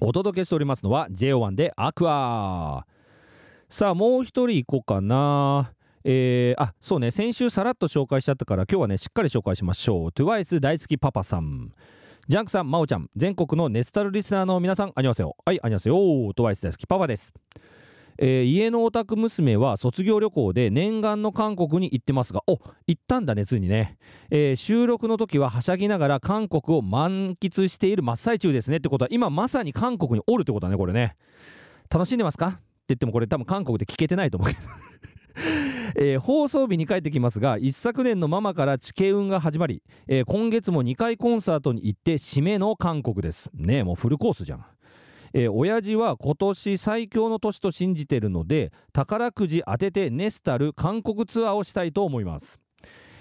お届けしておりますのは JO1 でアクアさあもう一人行こうかな。えー、あそうね。先週さらっと紹介しちゃったから今日はねしっかり紹介しましょう。TWICE 大好きパパさん。ジャンクさん、まおちゃん、全国のネスタルリスナーの皆さん、あにわせよ。はい、あにわせよ。TWICE 大好きパパです。えー家のオタク娘は卒業旅行で念願の韓国に行ってますが、お行ったんだね、ついにね。えー収録の時ははしゃぎながら韓国を満喫している真っ最中ですねってことは、今まさに韓国におるってことだね、これね。楽しんでますか？って言ってもこれ多分韓国で聞けてないと思うけど。えー放送日に帰ってきますが一昨年のママからチケ運が始まり、えー今月も2回コンサートに行って締めの韓国ですねえもうフルコースじゃんえー親父は今年最強の年と信じてるので宝くじ当ててネスタル韓国ツアーをしたいと思います、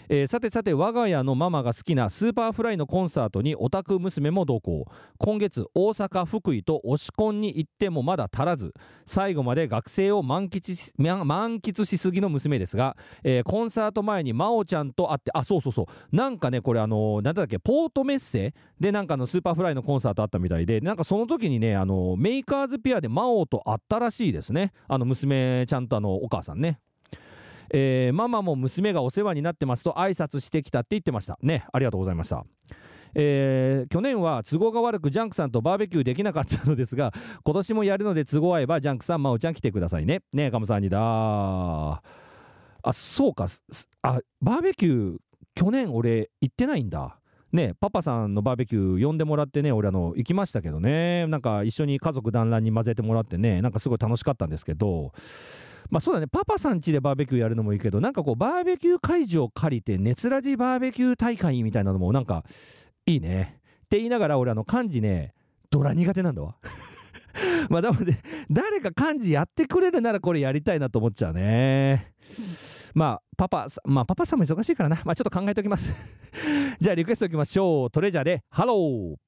えーさてさて我が家のママが好きな Superfly のコンサートにオタク娘も同行。今月大阪福井と推しコンに行ってもまだ足らず。最後まで学生を満喫し満喫しすぎの娘ですが、えーコンサート前に真央ちゃんと会ってあそうそうそう。なんかねこれあのーなんだっけポートメッセでなんかの Superfly のコンサートあったみたいでなんかその時にねあのメーカーズピアで真央と会ったらしいですね。あの娘ちゃんとあのお母さんね。えーママも娘がお世話になってますと挨拶してきたって言ってました。ねありがとうございました。えー去年は都合が悪くジャンクさんとバーベキューできなかったのですが 今年もやるので都合合えばジャンクさん真央ちゃん来てくださいね。ねえカムさんにだあそうか。あバーベキュー去年俺行ってないんだ。ねパパさんのバーベキュー呼んでもらってね俺あの行きましたけどね。なんか一緒に家族団らんに混ぜてもらってねなんかすごい楽しかったんですけど。まあそうだね。パパさん家でバーベキューやるのもいいけどなんかこうバーベキュー会場を借りて熱ラジバーベキュー大会みたいなのもなんかいいね。って言いながら俺あの幹事ねドラ苦手なんだわ。まあなので誰か幹事やってくれるならこれやりたいなと思っちゃうね。まあパパまあパパさんも忙しいからな。まあちょっと考えておきます。じゃあリクエストいきましょう。 TREASURE で HELLO。